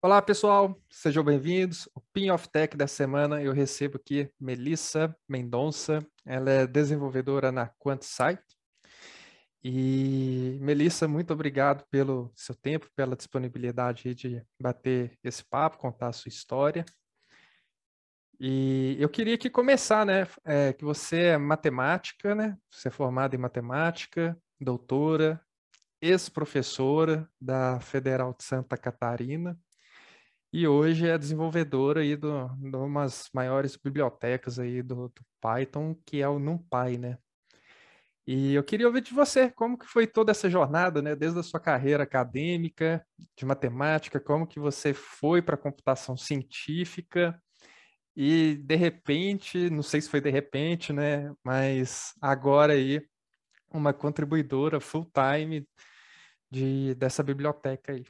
Olá, pessoal, sejam bem-vindos. O Pin of Tech da semana eu recebo aqui Melissa Mendonça, ela é desenvolvedora na QuantSight. E Melissa, muito obrigado pelo seu tempo, pela disponibilidade de bater esse papo, contar a sua história. E eu queria que começar, né? É, que você é matemática, né? Você é formada em matemática, doutora, ex-professora da Federal de Santa Catarina e hoje é desenvolvedora aí do, de umas maiores bibliotecas aí do, do, Python, que é o NumPy, né? E eu queria ouvir de você, como que foi toda essa jornada, né? Desde a sua carreira acadêmica, de matemática, como que você foi para a computação científica e, de repente, não sei se foi de repente, né? Mas agora aí, uma contribuidora full-time de, dessa biblioteca aí.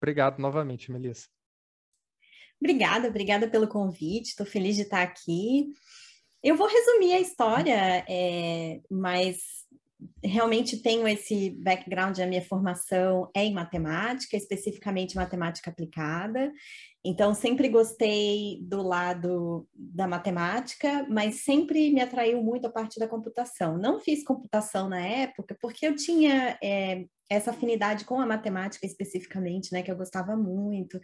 Obrigado novamente, Melissa. Obrigada, obrigada pelo convite, estou feliz de estar aqui. Eu vou resumir a história, é, mas realmente tenho esse background, a minha formação é em matemática, especificamente matemática aplicada. Então, sempre gostei do lado da matemática, mas sempre me atraiu muito a parte da computação. Não fiz computação na época, porque eu tinha é, essa afinidade com a matemática especificamente, né, que eu gostava muito,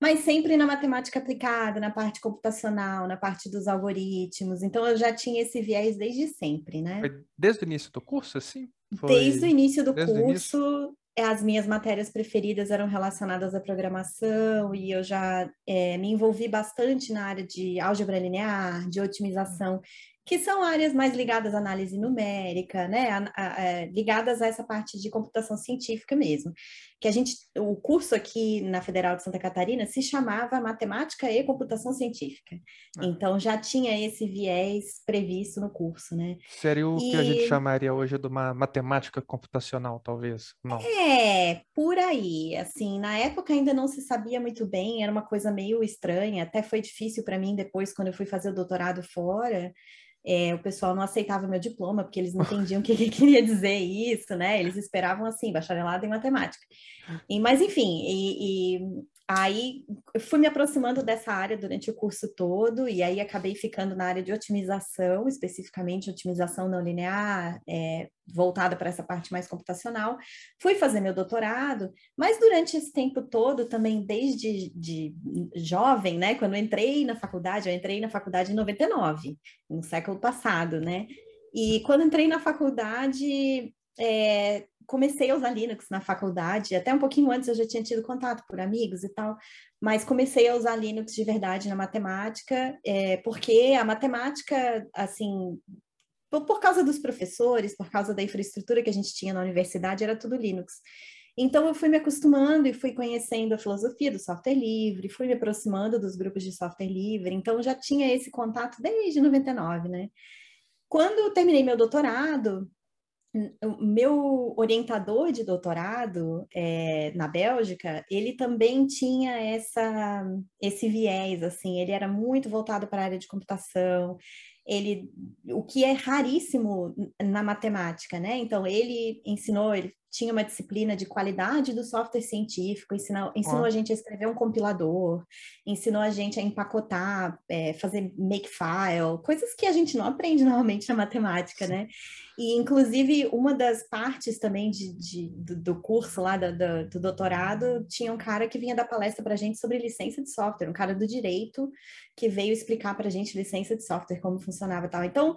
mas sempre na matemática aplicada, na parte computacional, na parte dos algoritmos. Então eu já tinha esse viés desde sempre, né? Foi desde o início do curso, assim? Foi... Desde o início do desde curso? As minhas matérias preferidas eram relacionadas à programação e eu já é, me envolvi bastante na área de álgebra linear, de otimização que são áreas mais ligadas à análise numérica, né, a, a, a, é, ligadas a essa parte de computação científica mesmo. Que a gente, o curso aqui na Federal de Santa Catarina se chamava Matemática e Computação Científica. Ah. Então já tinha esse viés previsto no curso, né? Seria o e... que a gente chamaria hoje de uma matemática computacional, talvez? Não. É, por aí. Assim, na época ainda não se sabia muito bem, era uma coisa meio estranha. Até foi difícil para mim depois quando eu fui fazer o doutorado fora é, o pessoal não aceitava meu diploma, porque eles não entendiam o que, que, queria dizer isso, né? Eles esperavam, assim, bacharelado em matemática. E, mas, enfim, e, e Aí eu fui me aproximando dessa área durante o curso todo, e aí acabei ficando na área de otimização, especificamente otimização não linear, é, voltada para essa parte mais computacional. Fui fazer meu doutorado, mas durante esse tempo todo, também desde de jovem, né? Quando entrei na faculdade, eu entrei na faculdade em 99, no século passado, né? E quando entrei na faculdade, é, comecei a usar Linux na faculdade, até um pouquinho antes eu já tinha tido contato por amigos e tal, mas comecei a usar Linux de verdade na matemática, é, porque a matemática, assim, por, por causa dos professores, por causa da infraestrutura que a gente tinha na universidade, era tudo Linux. Então eu fui me acostumando e fui conhecendo a filosofia do software livre, fui me aproximando dos grupos de software livre, então já tinha esse contato desde 99, né? Quando eu terminei meu doutorado, o meu orientador de doutorado é, na Bélgica, ele também tinha essa, esse viés, assim, ele era muito voltado para a área de computação, ele, o que é raríssimo na matemática, né? Então, ele ensinou, ele tinha uma disciplina de qualidade do software científico, ensinou, ensinou a gente a escrever um compilador, ensinou a gente a empacotar, é, fazer makefile, coisas que a gente não aprende normalmente na matemática, né? E, inclusive, uma das partes também de, de do, do, curso lá, do, do, do, doutorado, tinha um cara que vinha dar palestra para a gente sobre licença de software, um cara do direito que veio explicar para a gente licença de software, como funcionava e tal. Então,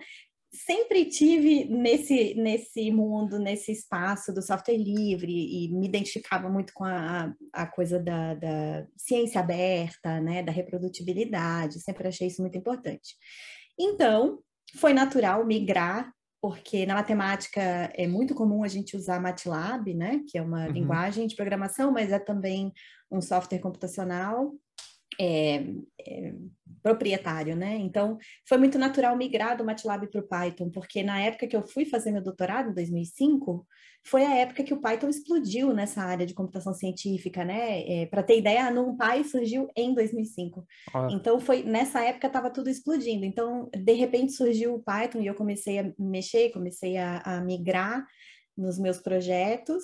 sempre tive nesse, nesse mundo, nesse espaço do software livre e me identificava muito com a, a coisa da, da ciência aberta, né, da reprodutibilidade, sempre achei isso muito importante. Então, foi natural migrar, porque na matemática é muito comum a gente usar MATLAB, né, que é uma uhum. linguagem de programação, mas é também um software computacional é, é, proprietário, né? Então, foi muito natural migrar do MATLAB para o Python, porque na época que eu fui fazer meu doutorado, em 2005, foi a época que o Python explodiu nessa área de computação científica, né? É, para ter ideia, a NumPy surgiu em 2005. Ah. Então, foi nessa época estava tudo explodindo. Então, de repente surgiu o Python e eu comecei a mexer, comecei a, a migrar nos meus projetos.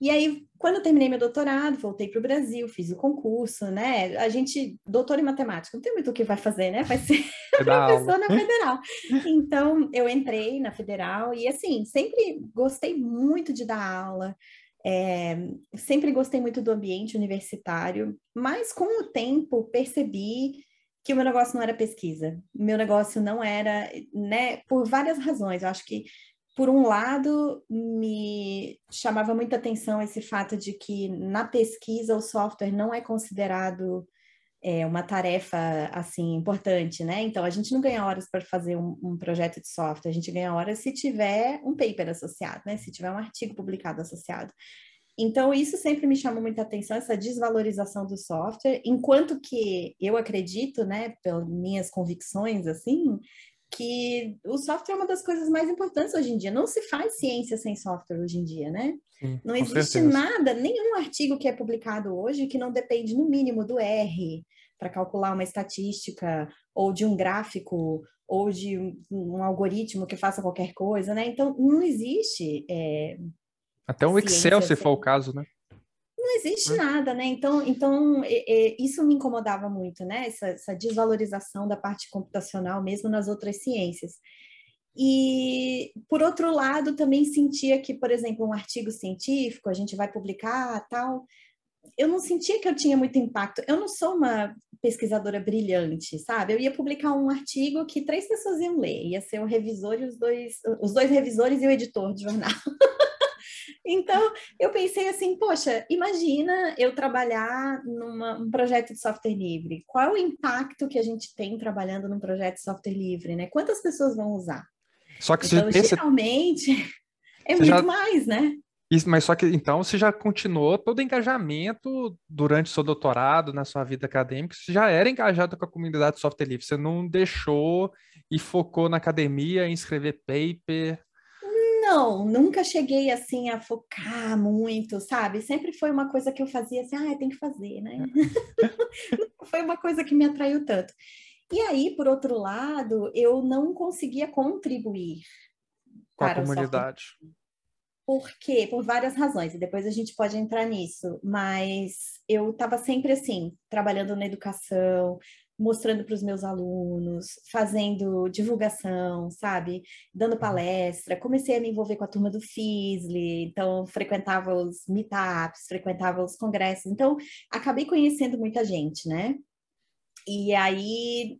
E aí, quando eu terminei meu doutorado, voltei para o Brasil, fiz o concurso, né? A gente, doutor em matemática, não tem muito o que vai fazer, né? Vai ser professor na federal. Então, eu entrei na federal e, assim, sempre gostei muito de dar aula. É, sempre gostei muito do ambiente universitário, mas com o tempo percebi que o meu negócio não era pesquisa. Meu negócio não era, né, por várias razões. Eu acho que por um lado, me chamava muita atenção esse fato de que na pesquisa o software não é considerado é, uma tarefa assim importante, né? Então a gente não ganha horas para fazer um, um, projeto de software, a gente ganha horas se tiver um paper associado, né? Se tiver um artigo publicado associado. Então isso sempre me chamou muita atenção essa desvalorização do software, enquanto que eu acredito, né, pelas minhas convicções assim, que o software é uma das coisas mais importantes hoje em dia. Não se faz ciência sem software hoje em dia, né? Sim, não existe certeza. nada, nenhum artigo que é publicado hoje que não depende, no mínimo, do R para calcular uma estatística, ou de um gráfico, ou de um, um, algoritmo que faça qualquer coisa, né? Então, não existe. É, Até um Excel, se for o caso, né? Não existe hum. nada, né? Então, então é, é, isso me incomodava muito, né? Essa, essa, desvalorização da parte computacional, mesmo nas outras ciências. E, por outro lado, também sentia que, por exemplo, um artigo científico, a gente vai publicar, tal, eu não sentia que eu tinha muito impacto. Eu não sou uma pesquisadora brilhante, sabe? Eu ia publicar um artigo que três pessoas iam ler, ia ser o revisor e os dois, os dois revisores e o editor de jornal. Então, eu pensei assim, poxa, imagina eu trabalhar num projeto de software livre. Qual é o impacto que a gente tem trabalhando num projeto de software livre, né? Quantas pessoas vão usar? Só que então, esse... geralmente é muito já... mais, né? Mas só que então você já continuou todo o engajamento durante o seu doutorado, na sua vida acadêmica, você já era engajado com a comunidade de software livre, você não deixou e focou na academia em escrever paper, não, nunca cheguei assim a focar muito, sabe? Sempre foi uma coisa que eu fazia assim, ah, tem que fazer, né? foi uma coisa que me atraiu tanto. E aí, por outro lado, eu não conseguia contribuir com a comunidade. Por quê? Por várias razões, e depois a gente pode entrar nisso, mas eu estava sempre assim, trabalhando na educação, mostrando para os meus alunos, fazendo divulgação, sabe? Dando uhum. palestra. Comecei a me envolver com a turma do FISLE, então frequentava os meetups, frequentava os congressos. Então, acabei conhecendo muita gente, né? E aí,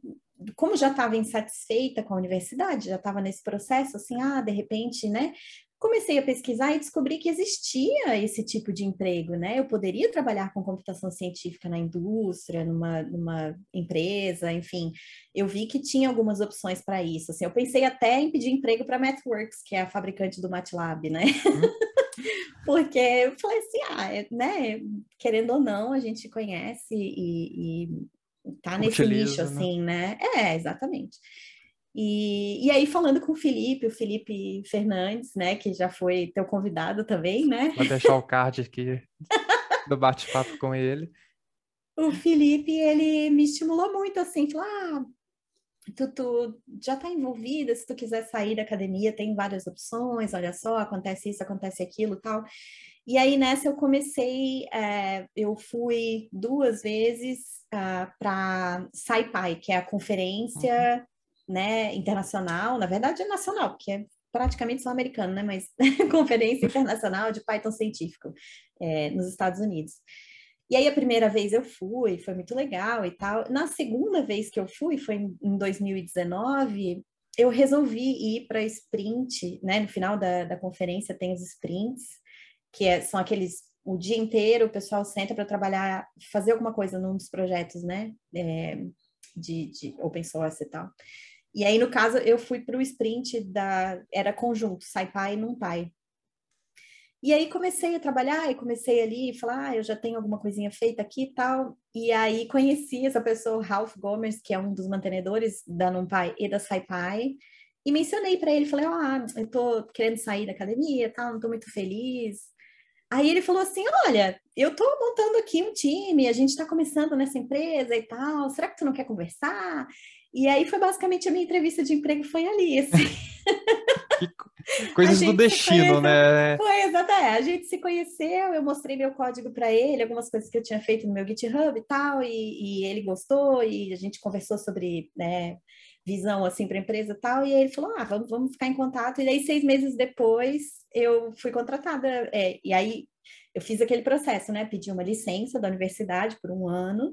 como já estava insatisfeita com a universidade, já estava nesse processo, assim, ah, de repente, né? Comecei a pesquisar e descobri que existia esse tipo de emprego, né? Eu poderia trabalhar com computação científica na indústria, numa, numa empresa, enfim. Eu vi que tinha algumas opções para isso. Assim, eu pensei até em pedir emprego para a MathWorks, que é a fabricante do MATLAB, né? Uhum. Porque eu falei assim, ah, é, né? Querendo ou não, a gente conhece e, e tá nesse Utiliza, nicho, né? assim, né? É, exatamente. E, e aí, falando com o Felipe, o Felipe Fernandes, né, que já foi teu convidado também, né? Vou deixar o card aqui do bate-papo com ele. O Felipe, ele me estimulou muito, assim, falou, ah, tu, tu já está envolvida, se tu quiser sair da academia, tem várias opções, olha só, acontece isso, acontece aquilo tal. E aí nessa eu comecei, é, eu fui duas vezes uh, ah, para SciPy, que é a conferência uhum né, internacional, na verdade é nacional, porque é praticamente só americano, né, mas conferência internacional de Python científico é, nos Estados Unidos. E aí a primeira vez eu fui, foi muito legal e tal. Na segunda vez que eu fui, foi em 2019, eu resolvi ir para sprint, né? No final da, da conferência tem os sprints, que é, são aqueles o dia inteiro o pessoal senta para trabalhar, fazer alguma coisa num dos projetos, né? É, de, de open source e tal. E aí, no caso, eu fui para o sprint da. Era conjunto, SciPy e NumPy. E aí comecei a trabalhar e comecei ali a falar, ah, eu já tenho alguma coisinha feita aqui e tal. E aí conheci essa pessoa, Ralph Gomes, que é um dos mantenedores da NumPy e da SciPy, e mencionei para ele, falei, ah, eu tô querendo sair da academia, tal, não tô muito feliz. Aí ele falou assim, olha, eu tô montando aqui um time, a gente está começando nessa empresa e tal, será que tu não quer conversar? E aí foi basicamente a minha entrevista de emprego foi ali, assim. coisas do destino, né? Foi, exatamente. A gente se conheceu, eu mostrei meu código para ele, algumas coisas que eu tinha feito no meu GitHub e tal, e, e ele gostou, e a gente conversou sobre né, visão assim para a empresa e tal, e ele falou: ah, vamos, vamos ficar em contato. E aí, seis meses depois, eu fui contratada. É, e aí eu fiz aquele processo, né? Pedi uma licença da universidade por um ano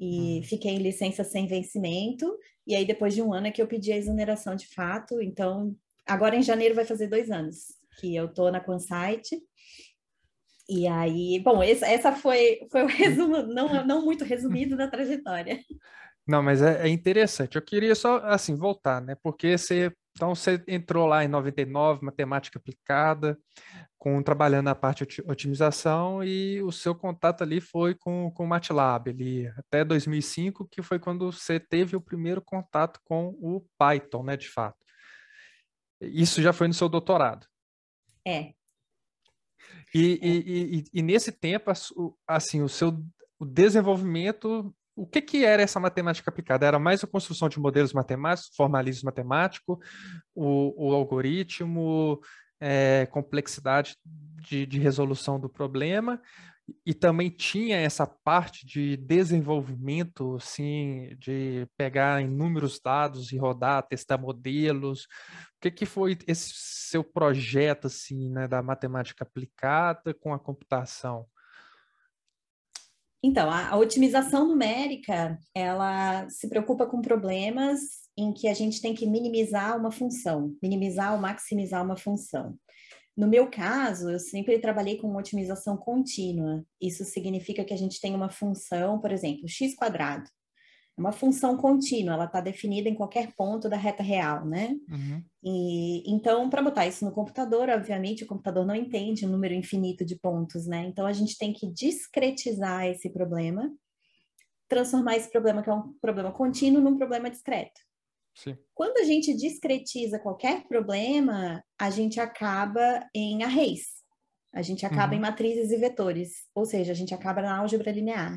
e hum. fiquei em licença sem vencimento. E aí, depois de um ano, é que eu pedi a exoneração de fato. Então, agora em janeiro vai fazer dois anos que eu tô na Consite. E aí, bom, esse, essa foi, foi o resumo, não, não muito resumido da trajetória. Não, mas é, é, interessante. Eu queria só, assim, voltar, né? Porque você, então, você entrou lá em 99, matemática aplicada, com trabalhando na parte de otimização e o seu contato ali foi com, com o MATLAB, ali, até 2005, que foi quando você teve o primeiro contato com o Python, né, de fato. Isso já foi no seu doutorado. É. E, é. e, e, e nesse tempo, assim, o seu o desenvolvimento o que, que era essa matemática aplicada? Era mais a construção de modelos matemáticos, formalismo matemático, o, o algoritmo, é, complexidade de, de, resolução do problema, e também tinha essa parte de desenvolvimento, assim, de pegar inúmeros dados e rodar, testar modelos. O que, que foi esse seu projeto, assim, né, da matemática aplicada com a computação? Então, a, a, otimização numérica, ela se preocupa com problemas em que a gente tem que minimizar uma função, minimizar ou maximizar uma função. No meu caso, eu sempre trabalhei com otimização contínua. Isso significa que a gente tem uma função, por exemplo, x quadrado uma função contínua, ela está definida em qualquer ponto da reta real, né? Uhum. E, então, para botar isso no computador, obviamente, o computador não entende um número infinito de pontos, né? Então, a gente tem que discretizar esse problema, transformar esse problema, que é um problema contínuo, num problema discreto. Sim. Quando a gente discretiza qualquer problema, a gente acaba em arrays. A gente acaba uhum. em matrizes e vetores, ou seja, a gente acaba na álgebra linear.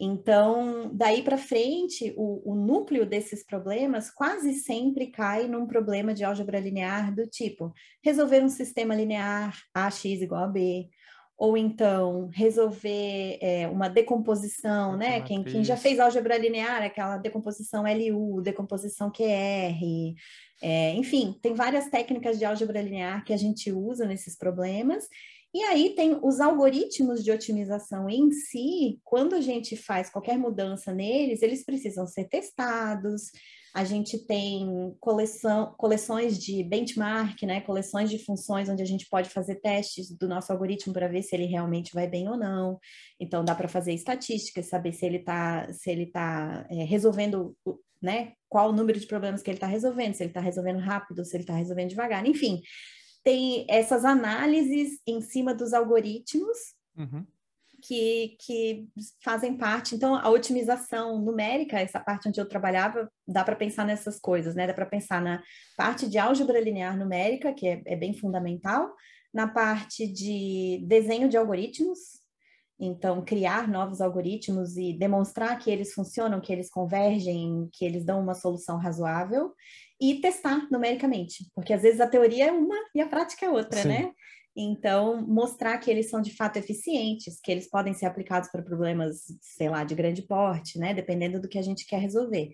Então, daí para frente, o, o, núcleo desses problemas quase sempre cai num problema de álgebra linear do tipo resolver um sistema linear AX igual a B, ou então resolver é, uma decomposição, né? Quem, quem, já fez álgebra linear, aquela decomposição LU, decomposição QR, é, enfim, tem várias técnicas de álgebra linear que a gente usa nesses problemas, e aí tem os algoritmos de otimização em si, quando a gente faz qualquer mudança neles, eles precisam ser testados. A gente tem coleção, coleções de benchmark, né? coleções de funções onde a gente pode fazer testes do nosso algoritmo para ver se ele realmente vai bem ou não. Então dá para fazer estatísticas, saber se ele está se ele tá, é, resolvendo né? Qual o número de problemas que ele está resolvendo, se ele está resolvendo rápido, se ele está resolvendo devagar, enfim tem essas análises em cima dos algoritmos uhum. que, que fazem parte. Então, a otimização numérica, essa parte onde eu trabalhava, dá para pensar nessas coisas, né? Dá para pensar na parte de álgebra linear numérica, que é, é bem fundamental, na parte de desenho de algoritmos, então, criar novos algoritmos e demonstrar que eles funcionam, que eles convergem, que eles dão uma solução razoável e testar numericamente, porque às vezes a teoria é uma e a prática é outra, Sim. né? Então, mostrar que eles são de fato eficientes, que eles podem ser aplicados para problemas, sei lá, de grande porte, né? Dependendo do que a gente quer resolver.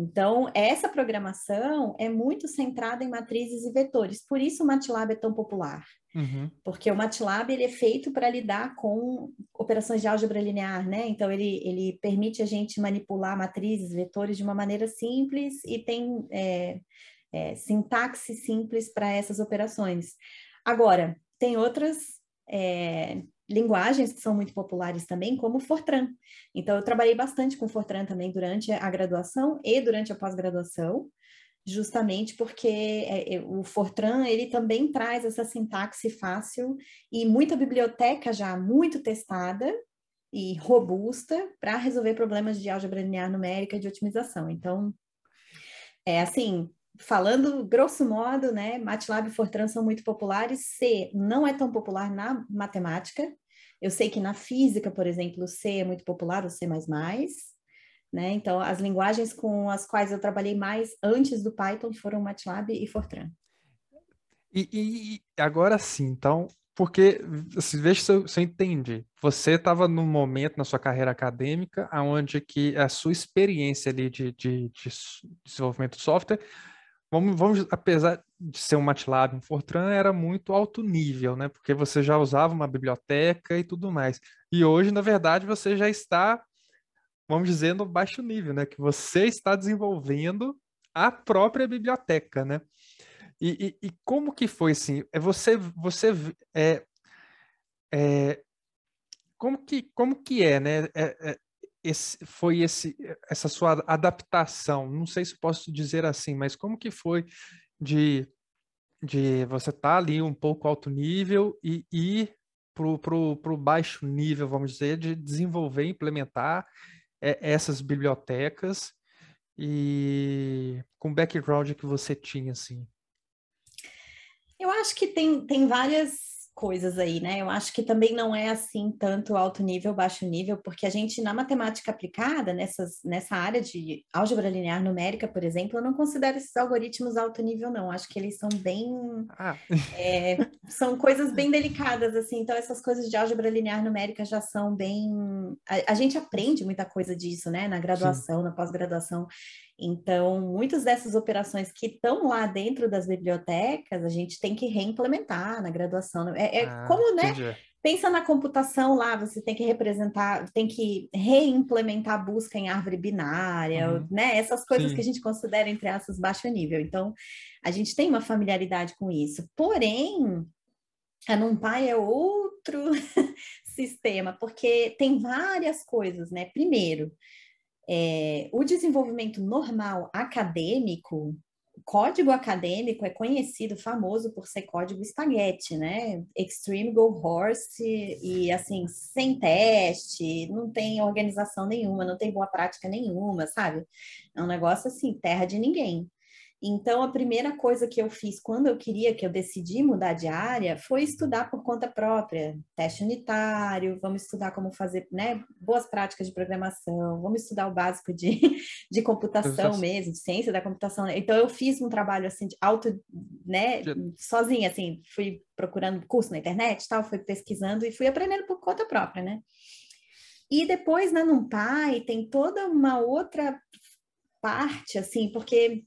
Então, essa programação é muito centrada em matrizes e vetores, por isso o MATLAB é tão popular. Uhum. Porque o MATLAB ele é feito para lidar com operações de álgebra linear, né? Então, ele, ele permite a gente manipular matrizes, vetores de uma maneira simples e tem é, é, sintaxe simples para essas operações. Agora, tem outras é, linguagens que são muito populares também, como Fortran. Então, eu trabalhei bastante com Fortran também durante a graduação e durante a pós-graduação, justamente porque é, é, o Fortran ele também traz essa sintaxe fácil e muita biblioteca já muito testada e robusta para resolver problemas de álgebra linear numérica e de otimização. Então, é assim, falando grosso modo, né, MATLAB e Fortran são muito populares, C não é tão popular na matemática, eu sei que na física, por exemplo, o C é muito popular, o C++, né? Então, as linguagens com as quais eu trabalhei mais antes do Python foram MATLAB e Fortran. E, e agora sim, então, porque, assim, veja se eu, se eu entendi. Você estava num momento na sua carreira acadêmica onde que a sua experiência ali de, de, de desenvolvimento de software, vamos, vamos, apesar de ser um MATLAB, um Fortran, era muito alto nível, né? Porque você já usava uma biblioteca e tudo mais. E hoje, na verdade, você já está, vamos dizer, no baixo nível, né? Que você está desenvolvendo a própria biblioteca, né? E, e, e, como que foi assim? É você, você é, é, como que como que é, né? É, é, esse, foi esse essa sua adaptação? Não sei se posso dizer assim, mas como que foi de de você estar tá ali um pouco alto nível e ir para pro baixo nível, vamos dizer, de desenvolver, implementar é, essas bibliotecas e com o background que você tinha, assim? Eu acho que tem, tem várias coisas aí, né? Eu acho que também não é assim tanto alto nível, baixo nível, porque a gente, na matemática aplicada, nessas, nessa área de álgebra linear numérica, por exemplo, eu não considero esses algoritmos alto nível, não. Acho que eles são bem. Ah. É, são coisas bem delicadas, assim. Então, essas coisas de álgebra linear numérica já são bem. A, a gente aprende muita coisa disso, né? Na graduação, Sim. na pós-graduação. Então, muitas dessas operações que estão lá dentro das bibliotecas, a gente tem que reimplementar na graduação. É, é ah, como, né? Entendi. Pensa na computação lá, você tem que representar, tem que reimplementar a busca em árvore binária, uhum. né? Essas coisas Sim. que a gente considera, entre aspas, baixo nível. Então, a gente tem uma familiaridade com isso. Porém, a NumPy é outro sistema, porque tem várias coisas, né? Primeiro, é, o desenvolvimento normal acadêmico, código acadêmico é conhecido, famoso por ser código espaguete, né? Extreme Go Horse e assim, sem teste, não tem organização nenhuma, não tem boa prática nenhuma, sabe? É um negócio assim, terra de ninguém. Então, a primeira coisa que eu fiz quando eu queria, que eu decidi mudar de área, foi estudar por conta própria, teste unitário, vamos estudar como fazer né, boas práticas de programação, vamos estudar o básico de, de computação mesmo, de ciência da computação. Então, eu fiz um trabalho assim de auto, né, sozinha, assim, fui procurando curso na internet, tal, fui pesquisando e fui aprendendo por conta própria, né? E depois na NumPy tem toda uma outra parte, assim, porque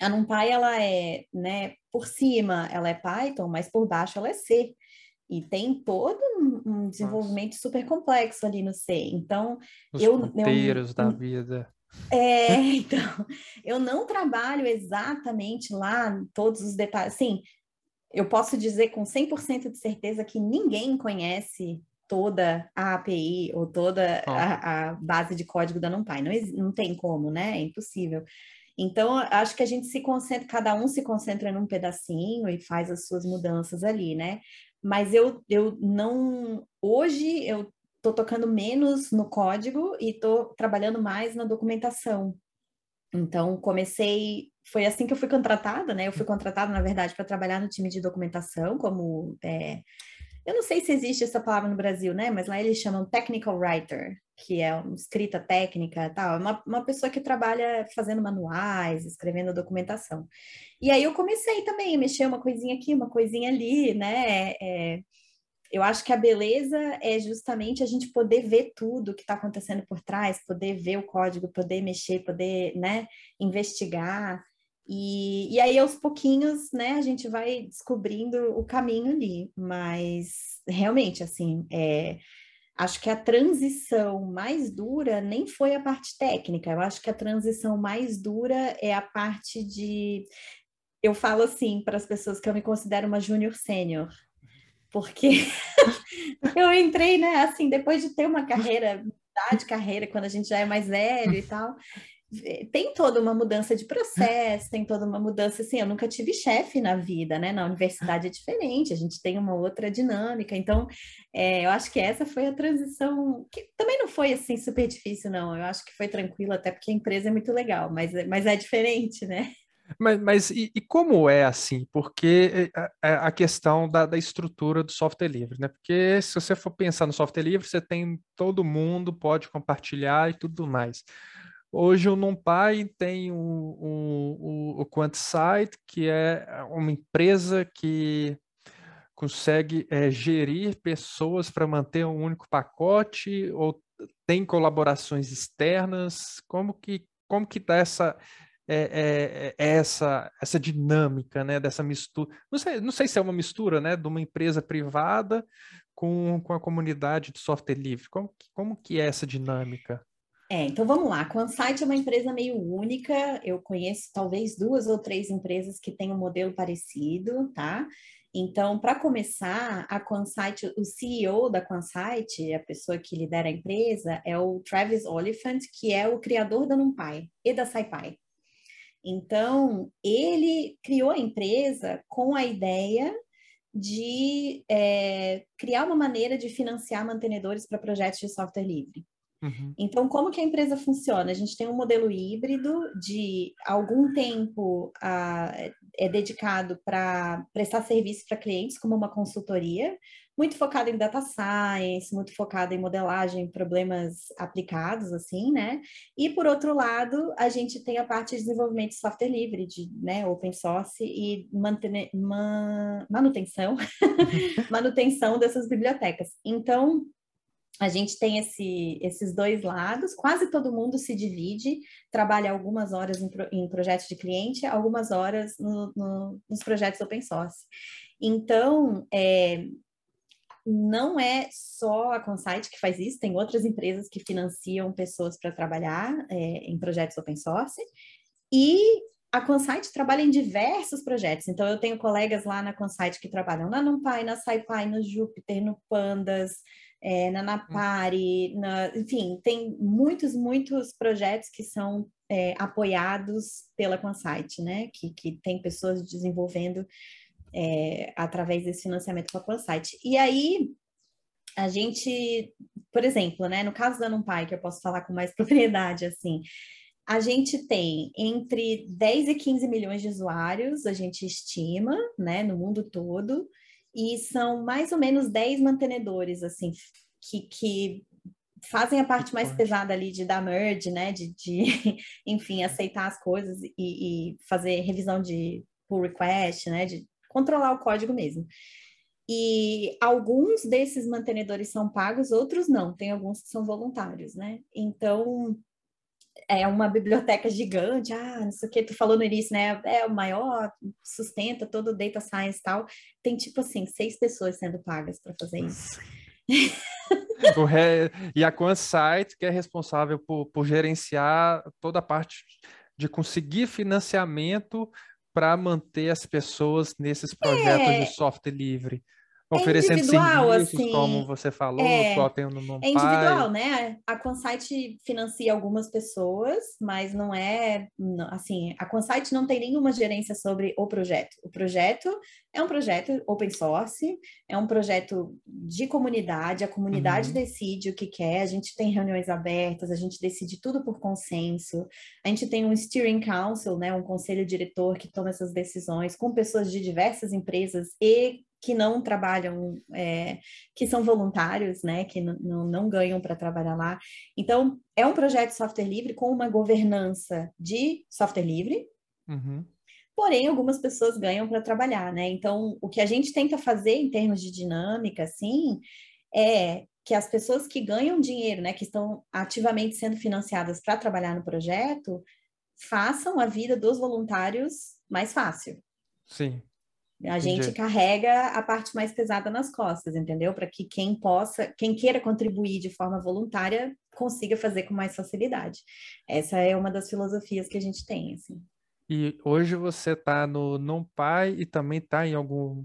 a NumPy, ela é, né, por cima ela é Python, mas por baixo ela é C. E tem todo um, desenvolvimento Nossa. super complexo ali no C. Então, Os eu... Eu, da vida. É, então, eu não trabalho exatamente lá todos os detalhes. Sim, eu posso dizer com 100% de certeza que ninguém conhece toda a API ou toda a, a, base de código da NumPy. Não, não tem como, né? É impossível. Então, acho que a gente se concentra, cada um se concentra num pedacinho e faz as suas mudanças ali, né? Mas eu, eu não. Hoje eu estou tocando menos no código e estou trabalhando mais na documentação. Então, comecei. Foi assim que eu fui contratada, né? Eu fui contratada, na verdade, para trabalhar no time de documentação, como. É, eu não sei se existe essa palavra no Brasil, né? Mas lá eles chamam technical writer, que é uma escrita técnica tal, uma, uma pessoa que trabalha fazendo manuais, escrevendo documentação. E aí eu comecei também a mexer uma coisinha aqui, uma coisinha ali, né? É, eu acho que a beleza é justamente a gente poder ver tudo que está acontecendo por trás, poder ver o código, poder mexer, poder, né, investigar. E, e aí, aos pouquinhos, né, a gente vai descobrindo o caminho ali. Mas, realmente, assim, é, Acho que a transição mais dura nem foi a parte técnica, eu acho que a transição mais dura é a parte de. Eu falo assim para as pessoas que eu me considero uma júnior sênior, porque eu entrei, né, assim, depois de ter uma carreira, de carreira, quando a gente já é mais velho e tal, tem toda uma mudança de processo, tem toda uma mudança, assim, eu nunca tive chefe na vida, né? Na universidade é diferente, a gente tem uma outra dinâmica, então é, eu acho que essa foi a transição, que também não foi, assim, super difícil, não, eu acho que foi tranquilo, até porque a empresa é muito legal, mas, mas é diferente, né? Mas, mas e, e, como é assim? Porque a, é, é, a questão da, da, estrutura do software livre, né? Porque se você for pensar no software livre, você tem todo mundo pode compartilhar e tudo mais Hoje o NumPy tem o, o, o QuantSight, que é uma empresa que consegue é, gerir pessoas para manter um único pacote ou tem colaborações externas? Como que como que está essa é, é, essa essa dinâmica, né? Dessa mistura? Não sei, não sei se é uma mistura, né? De uma empresa privada com, com a comunidade de software livre. Como, como que é essa dinâmica? É, então vamos lá. A Quansight é uma empresa meio única. Eu conheço talvez duas ou três empresas que têm um modelo parecido, tá? Então, para começar, a Quansight, o CEO da Quansight, a pessoa que lidera a empresa, é o Travis Oliphant, que é o criador da NumPy e da SciPy. Então, ele criou a empresa com a ideia de é, criar uma maneira de financiar mantenedores para projetos de software livre. Uhum. Então, como que a empresa funciona? A gente tem um modelo híbrido de algum tempo a, é dedicado para prestar serviço para clientes, como uma consultoria, muito focado em data science, muito focado em modelagem, problemas aplicados, assim, né? E por outro lado, a gente tem a parte de desenvolvimento de software livre, de né, open source e mantene, man, manutenção, manutenção dessas bibliotecas. Então, a gente tem esse, esses dois lados, quase todo mundo se divide, trabalha algumas horas em, em projetos de cliente, algumas horas no, no, nos projetos open source. Então, é, não é só a Consight que faz isso, tem outras empresas que financiam pessoas para trabalhar é, em projetos open source, e a Consight trabalha em diversos projetos. Então, eu tenho colegas lá na Consight que trabalham na NumPy, na SciPy, no Jupyter, no Pandas, é, na Napari, na, enfim, tem muitos, muitos projetos que são é, apoiados pela Quansight, né? Que, que tem pessoas desenvolvendo é, através desse financiamento com a Quansight. E aí, a gente, por exemplo, né, no caso da NumPy, que eu posso falar com mais propriedade, assim, a gente tem entre 10 e 15 milhões de usuários, a gente estima, né, no mundo todo, e são mais ou menos 10 mantenedores, assim, que, que fazem a parte mais pesada ali de dar merge, né, de, de enfim, aceitar as coisas e, e, fazer revisão de pull request, né, de controlar o código mesmo. E alguns desses mantenedores são pagos, outros não, tem alguns que são voluntários, né? Então, é uma biblioteca gigante, ah, não sei o que, tu falou no início, né? É o maior, sustenta todo o data science e tal. Tem tipo assim, seis pessoas sendo pagas para fazer isso. E a QuantSight, que é responsável por, por gerenciar toda a parte de conseguir financiamento para manter as pessoas nesses projetos é. de software livre. É oferecendo é serviços, assim, como você falou, é, qual tem no É individual, né? A Consight financia algumas pessoas, mas não é assim, a Consight não tem nenhuma gerência sobre o projeto. O projeto é um projeto open source, é um projeto de comunidade, a comunidade uhum. decide o que quer, a gente tem reuniões abertas, a gente decide tudo por consenso, a gente tem um steering council, né, um conselho diretor que toma essas decisões com pessoas de diversas empresas e que não trabalham, é, que são voluntários, né, que não ganham para trabalhar lá. Então, é um projeto de software livre com uma governança de software livre, uhum. porém, algumas pessoas ganham para trabalhar, né? Então, o que a gente tenta fazer em termos de dinâmica, assim, é que as pessoas que ganham dinheiro, né, que estão ativamente sendo financiadas para trabalhar no projeto, façam a vida dos voluntários mais fácil. Sim. A gente Entendi. carrega a parte mais pesada nas costas, entendeu? Para que quem possa, quem queira contribuir de forma voluntária, consiga fazer com mais facilidade. Essa é uma das filosofias que a gente tem, assim. E hoje você está no NumPy e também está em algum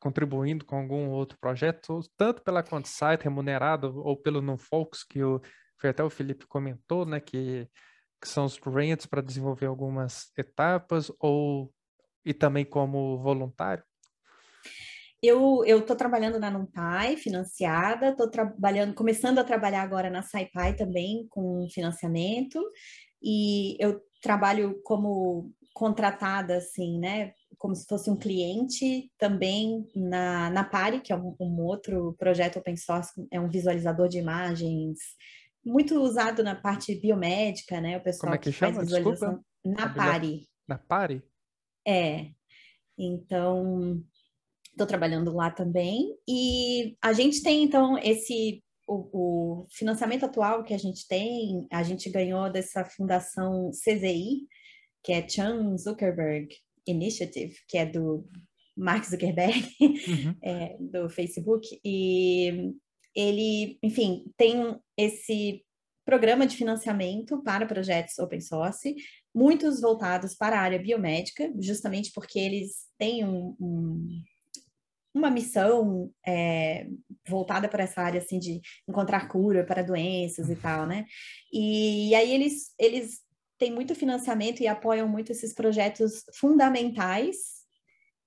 contribuindo com algum outro projeto, tanto pela QuantSite remunerado ou pelo NumFolks, que o, foi até o Felipe comentou, né, que, que são os grants para desenvolver algumas etapas, ou e também como voluntário? Eu estou trabalhando na NumPy, financiada, estou trabalhando, começando a trabalhar agora na SciPy também com financiamento, e eu trabalho como contratada, assim, né, como se fosse um cliente também na, na Pari, que é um, um outro projeto open source, é um visualizador de imagens muito usado na parte biomédica, né? O pessoal Como é que, que chama? Desculpa. Na Pari. Na Pari? É. Então, estou trabalhando lá também. E a gente tem, então, esse o, o, financiamento atual que a gente tem, a gente ganhou dessa fundação CZI, que é Chan Zuckerberg Initiative, que é do Mark Zuckerberg, uhum. é, do Facebook, e ele, enfim, tem esse programa de financiamento para projetos open source, muitos voltados para a área biomédica, justamente porque eles têm um, um, uma missão é, voltada para essa área assim de encontrar cura para doenças e tal, né? E, e aí eles eles têm muito financiamento e apoiam muito esses projetos fundamentais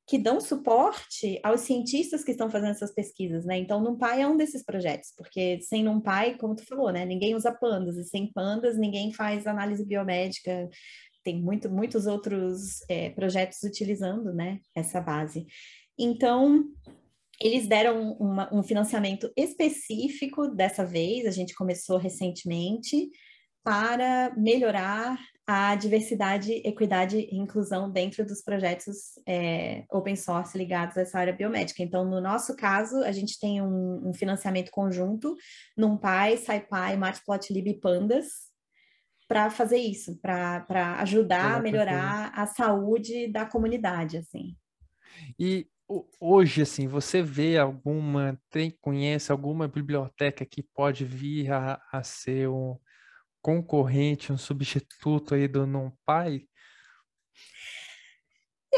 que dão suporte aos cientistas que estão fazendo essas pesquisas, né? Então, NumPy é um desses projetos, porque sem NumPy, como tu falou, né? Ninguém usa pandas, e sem pandas ninguém faz análise biomédica, tem muito, muitos outros é, projetos utilizando, né, essa base. Então, eles deram uma, um financiamento específico dessa vez, a gente começou recentemente, para melhorar a diversidade, equidade e inclusão dentro dos projetos é, open source ligados a essa área biomédica. Então, no nosso caso, a gente tem um, um financiamento conjunto, NumPy, SciPy, Matplotlib e Pandas, para fazer isso, para ajudar a melhorar a saúde da comunidade, assim. E hoje, assim, você vê alguma, tem, conhece alguma biblioteca que pode vir a, a ser um concorrente, um substituto aí do NumPy?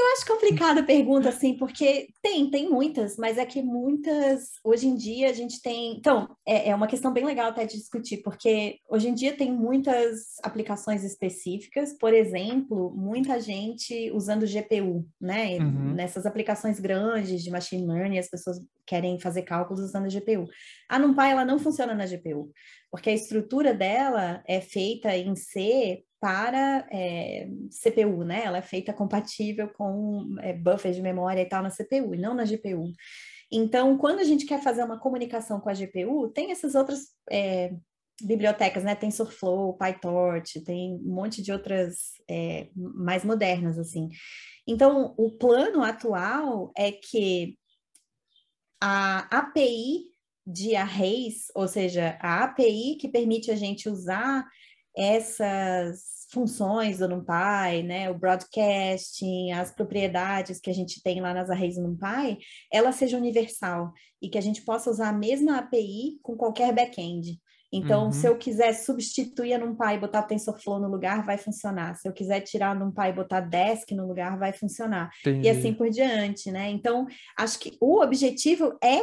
Eu acho complicada a pergunta, assim, porque tem, tem muitas, mas é que muitas, hoje em dia a gente tem. Então, é, é, uma questão bem legal até de discutir, porque hoje em dia tem muitas aplicações específicas, por exemplo, muita gente usando GPU, né? Uhum. Nessas aplicações grandes de machine learning, as pessoas querem fazer cálculos usando a GPU. A NumPy, ela não funciona na GPU, porque a estrutura dela é feita em C para é, CPU, né? Ela é feita compatível com é, buffer de memória e tal na CPU, e não na GPU. Então, quando a gente quer fazer uma comunicação com a GPU, tem essas outras é, bibliotecas, né? TensorFlow, PyTorch, tem um monte de outras é, mais modernas, assim. Então, o plano atual é que a API de arrays, ou seja, a API que permite a gente usar essas funções do NumPy, né, o broadcasting, as propriedades que a gente tem lá nas arrays do NumPy, ela seja universal e que a gente possa usar a mesma API com qualquer back-end. Então, uhum. se eu quiser substituir a NumPy e botar TensorFlow no lugar, vai funcionar. Se eu quiser tirar a NumPy e botar Desk no lugar, vai funcionar. Entendi. E assim por diante, né? Então, acho que o objetivo é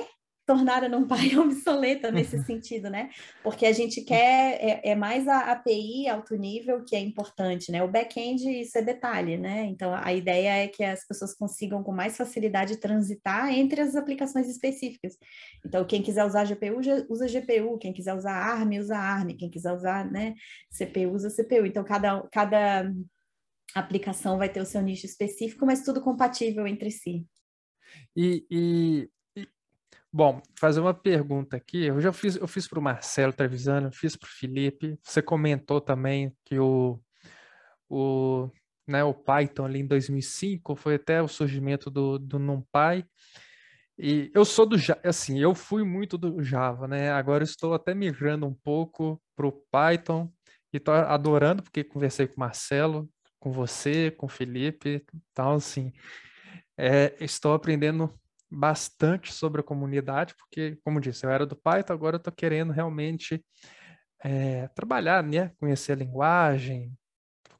tornar a NumPy obsoleta nesse sentido, né? Porque a gente quer, é, é, mais a API alto nível que é importante, né? O back-end, isso é detalhe, né? Então, a ideia é que as pessoas consigam com mais facilidade transitar entre as aplicações específicas. Então, quem quiser usar GPU, usa GPU, quem quiser usar ARM, usa ARM, quem quiser usar, né, CPU, usa CPU. Então, cada, cada aplicação vai ter o seu nicho específico, mas tudo compatível entre si. E, e Bom, fazer uma pergunta aqui. Eu já fiz, eu fiz para o Marcelo Trevisano, fiz para o Felipe. Você comentou também que o, o, né, o Python ali em 2005 foi até o surgimento do, do NumPy. E eu sou do assim, eu fui muito do Java, né? Agora estou até migrando um pouco para o Python e estou adorando porque conversei com o Marcelo, com você, com o Felipe, tal assim. É, estou aprendendo bastante sobre a comunidade, porque, como disse, eu era do Python, agora eu estou querendo realmente é, trabalhar, né? conhecer a linguagem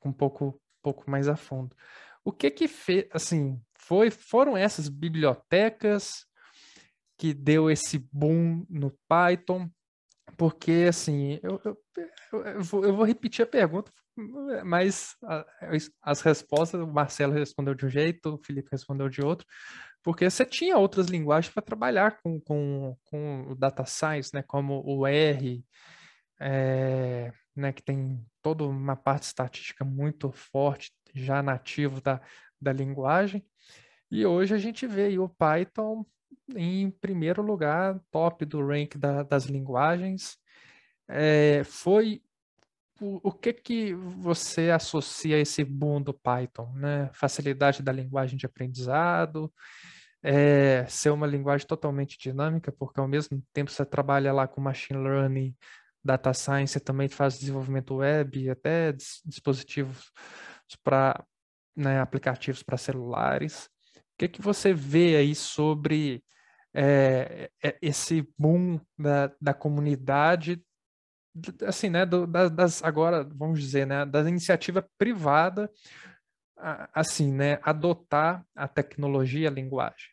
um pouco, pouco mais a fundo. O que que fez, assim, foi, foram essas bibliotecas que deu esse boom no Python? Porque, assim, eu, eu, eu, vou, eu vou repetir a pergunta, mas as respostas, o Marcelo respondeu de um jeito, o Felipe respondeu de outro, porque você tinha outras linguagens para trabalhar com, com, com o data science, né, como o R, é, né, que tem toda uma parte estatística muito forte, já nativo da, da linguagem. E hoje a gente vê o Python em primeiro lugar, top do rank da, das linguagens. é, foi o, que que você associa a esse boom do Python, né? Facilidade da linguagem de aprendizado, é, ser uma linguagem totalmente dinâmica, porque ao mesmo tempo você trabalha lá com machine learning, data science, você também faz desenvolvimento web, até dispositivos para né, aplicativos para celulares. O que que você vê aí sobre é, esse boom da, da comunidade assim, né, do, das, das, agora, vamos dizer, né, da iniciativa privada, assim, né, adotar a tecnologia, a linguagem?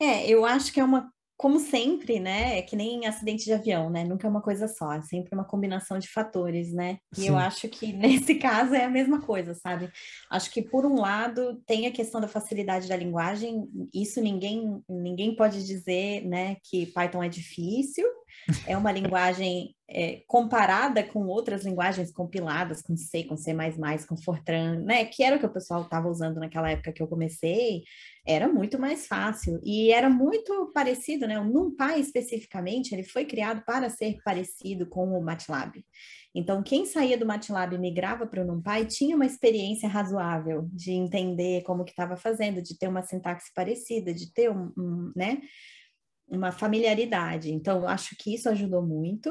É, eu acho que é uma como sempre, né? É que nem acidente de avião, né? Nunca é uma coisa só, é sempre uma combinação de fatores, né? E Sim. eu acho que nesse caso é a mesma coisa, sabe? Acho que por um lado tem a questão da facilidade da linguagem, isso ninguém ninguém pode dizer, né, que Python é difícil. É uma linguagem é, comparada com outras linguagens compiladas, com C, com C++, com Fortran, né, que era o que o pessoal estava usando naquela época que eu comecei, era muito mais fácil e era muito parecido, né, o NumPy especificamente, ele foi criado para ser parecido com o MATLAB. Então, quem saía do MATLAB e migrava para o NumPy tinha uma experiência razoável de entender como que estava fazendo, de ter uma sintaxe parecida, de ter um, um né, uma familiaridade. Então, acho que isso ajudou muito.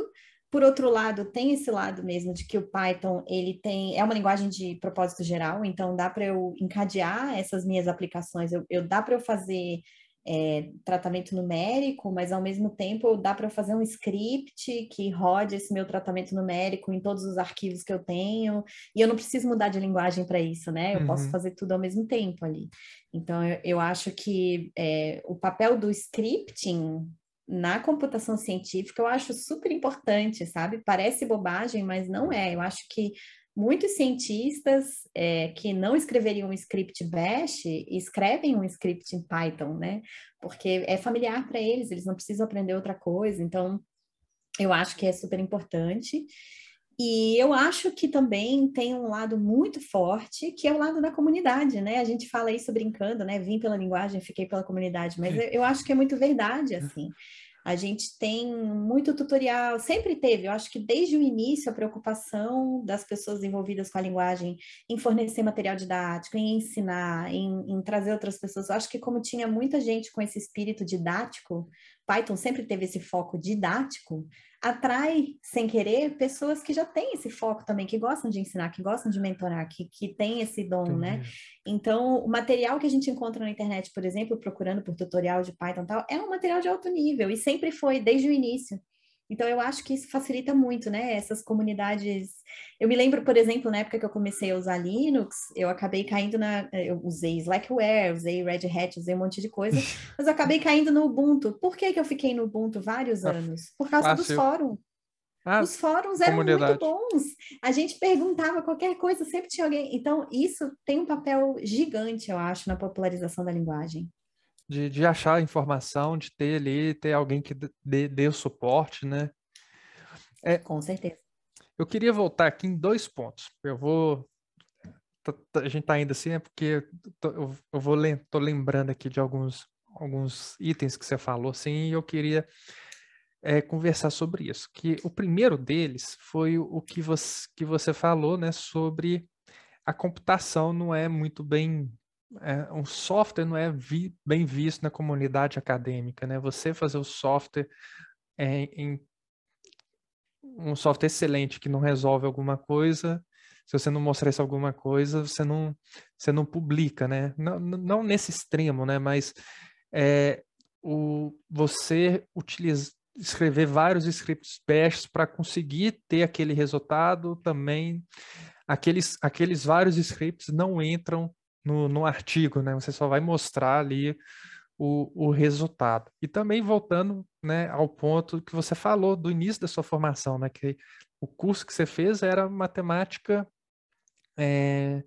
Por outro lado, tem esse lado mesmo de que o Python ele tem é uma linguagem de propósito geral, então dá para eu encadear essas minhas aplicações, eu, eu dá para eu fazer é, tratamento numérico, mas ao mesmo tempo dá para fazer um script que rode esse meu tratamento numérico em todos os arquivos que eu tenho, e eu não preciso mudar de linguagem para isso, né? Eu uhum. posso fazer tudo ao mesmo tempo ali. Então, eu, eu acho que é, o papel do scripting na computação científica eu acho super importante, sabe? Parece bobagem, mas não é. Eu acho que muitos cientistas é, que não escreveriam um script bash escrevem um script em Python, né? Porque é familiar para eles, eles não precisam aprender outra coisa. Então, eu acho que é super importante. E eu acho que também tem um lado muito forte, que é o lado da comunidade, né? A gente fala isso brincando, né? Vim pela linguagem, fiquei pela comunidade, mas eu acho que é muito verdade, assim. A gente tem muito tutorial, sempre teve, eu acho que desde o início a preocupação das pessoas envolvidas com a linguagem em fornecer material didático, em ensinar, em, em trazer outras pessoas. Eu acho que como tinha muita gente com esse espírito didático, Python sempre teve esse foco didático, atrai, sem querer, pessoas que já têm esse foco também, que gostam de ensinar, que gostam de mentorar, que, que têm esse dom, né? Entendi. né? Então, o material que a gente encontra na internet, por exemplo, procurando por tutorial de Python e tal, é um material de alto nível, e sempre foi, desde o início. Então, eu acho que isso facilita muito, né? Essas comunidades. Eu me lembro, por exemplo, na época que eu comecei a usar Linux, eu acabei caindo na. Eu usei Slackware, usei Red Hat, usei um monte de coisa, mas eu acabei caindo no Ubuntu. Por que, que eu fiquei no Ubuntu vários ah, anos? Por causa dos fóruns. Ah, Os fóruns eram muito bons. A gente perguntava qualquer coisa, sempre tinha alguém. Então, isso tem um papel gigante, eu acho, na popularização da linguagem de, de achar informação, de ter ali, ter alguém que dê, dê o suporte, né? É, Com certeza. Eu queria voltar aqui em dois pontos. Eu vou. A gente tá indo assim, é porque eu, eu vou tô lembrando aqui de alguns, alguns itens que você falou, assim, e eu queria é, conversar sobre isso. Que o primeiro deles foi o que você, que você falou, né, sobre a computação não é muito bem é, um software não é vi, bem visto na comunidade acadêmica, né? Você fazer o software é, em um software excelente que não resolve alguma coisa, se você não mostrar isso alguma coisa, você não, você não publica, né? Não, não nesse extremo, né? Mas é, o, você utiliza, escrever vários scripts bash para conseguir ter aquele resultado também aqueles, aqueles vários scripts não entram no, no artigo, né? Você só vai mostrar ali o, o resultado. E também voltando né, ao ponto que você falou do início da sua formação, né? Que o curso que você fez era matemática é,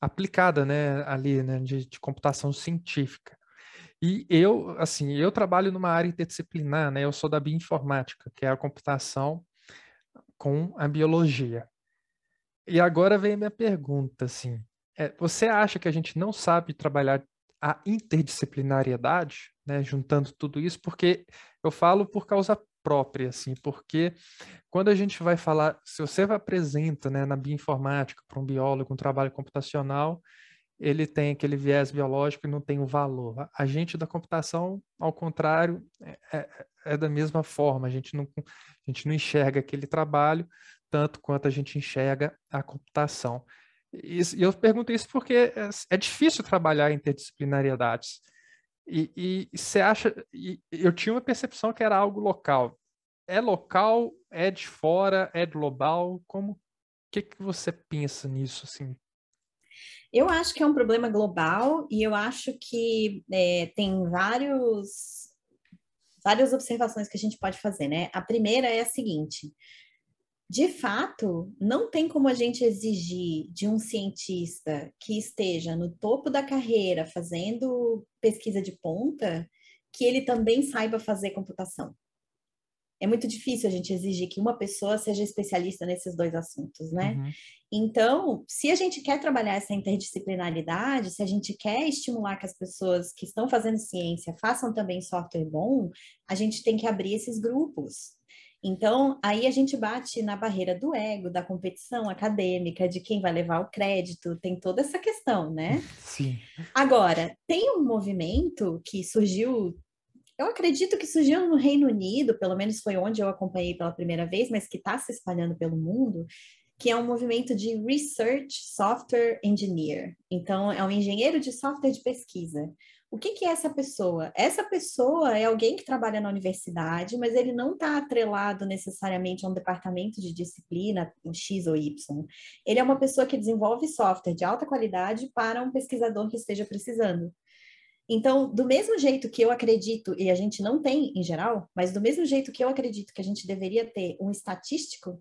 aplicada, né? Ali, né? De, de computação científica. E eu, assim, eu trabalho numa área interdisciplinar, né? Eu sou da bioinformática, que é a computação com a biologia. E agora vem a minha pergunta, assim, é, você acha que a gente não sabe trabalhar a interdisciplinariedade, né, juntando tudo isso? Porque eu falo por causa própria, assim, porque quando a gente vai falar, se você apresenta né, na bioinformática para um biólogo um trabalho computacional, ele tem aquele viés biológico e não tem o valor. A gente da computação, ao contrário, é, é, é da mesma forma, a gente, não, a gente não enxerga aquele trabalho tanto quanto a gente enxerga a computação. E eu pergunto isso porque é, é difícil trabalhar interdisciplinariedades. E, e, você acha. E eu tinha uma percepção que era algo local. É local? É de fora? É global? Como? O que, que você pensa nisso, assim? Eu acho que é um problema global e eu acho que é, tem vários, várias observações que a gente pode fazer, né? A primeira é a seguinte: de fato, não tem como a gente exigir de um cientista que esteja no topo da carreira fazendo pesquisa de ponta que ele também saiba fazer computação. É muito difícil a gente exigir que uma pessoa seja especialista nesses dois assuntos, né? Uhum. Então, se a gente quer trabalhar essa interdisciplinaridade, se a gente quer estimular que as pessoas que estão fazendo ciência façam também software bom, a gente tem que abrir esses grupos. Então, aí a gente bate na barreira do ego, da competição acadêmica, de quem vai levar o crédito, tem toda essa questão, né? Sim. Agora, tem um movimento que surgiu, eu acredito que surgiu no Reino Unido, pelo menos foi onde eu acompanhei pela primeira vez, mas que está se espalhando pelo mundo, que é um movimento de Research Software Engineer. Então, é um engenheiro de software de pesquisa. O que, que, é essa pessoa? Essa pessoa é alguém que trabalha na universidade, mas ele não está atrelado necessariamente a um departamento de disciplina, um X ou Y. Ele é uma pessoa que desenvolve software de alta qualidade para um pesquisador que esteja precisando. Então, do mesmo jeito que eu acredito, e a gente não tem em geral, mas do mesmo jeito que eu acredito que a gente deveria ter um estatístico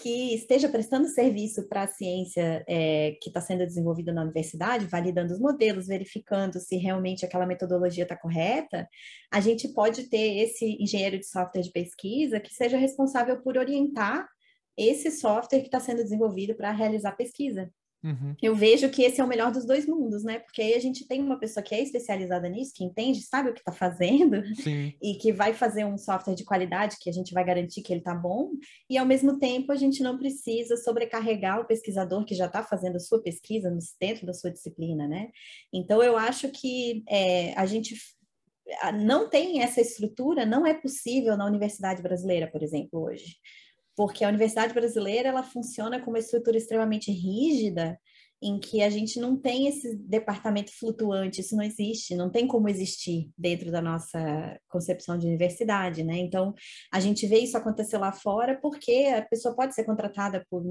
que esteja prestando serviço para a ciência é, que está sendo desenvolvida na universidade, validando os modelos, verificando se realmente aquela metodologia está correta, a gente pode ter esse engenheiro de software de pesquisa que seja responsável por orientar esse software que está sendo desenvolvido para realizar pesquisa. Uhum. Eu vejo que esse é o melhor dos dois mundos, né? Porque aí a gente tem uma pessoa que é especializada nisso, que entende, sabe o que está fazendo, Sim. e que vai fazer um software de qualidade que a gente vai garantir que ele está bom, e ao mesmo tempo a gente não precisa sobrecarregar o pesquisador que já está fazendo a sua pesquisa dentro da sua disciplina, né? Então eu acho que é, a gente não tem essa estrutura, não é possível na universidade brasileira, por exemplo, hoje porque a universidade brasileira ela funciona com uma estrutura extremamente rígida, em que a gente não tem esse departamento flutuante, isso não existe, não tem como existir dentro da nossa concepção de universidade, né? Então, a gente vê isso acontecer lá fora porque a pessoa pode ser contratada por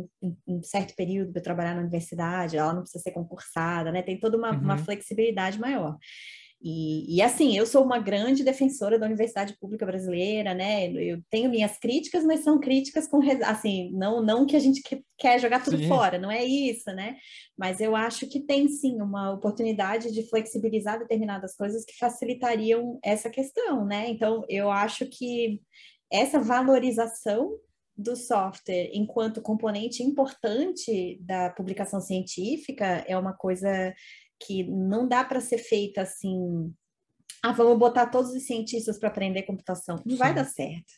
um, certo período para trabalhar na universidade, ela não precisa ser concursada, né? Tem toda uma, uhum. uma flexibilidade maior. E, e, assim, eu sou uma grande defensora da Universidade Pública Brasileira, né? Eu tenho minhas críticas, mas são críticas com assim, não, não que a gente quer jogar tudo sim. fora, não é isso, né? Mas eu acho que tem sim uma oportunidade de flexibilizar determinadas coisas que facilitariam essa questão, né? Então, eu acho que essa valorização do software enquanto componente importante da publicação científica é uma coisa que não dá para ser feita assim, ah, vamos botar todos os cientistas para aprender computação. Não Sim. vai dar certo.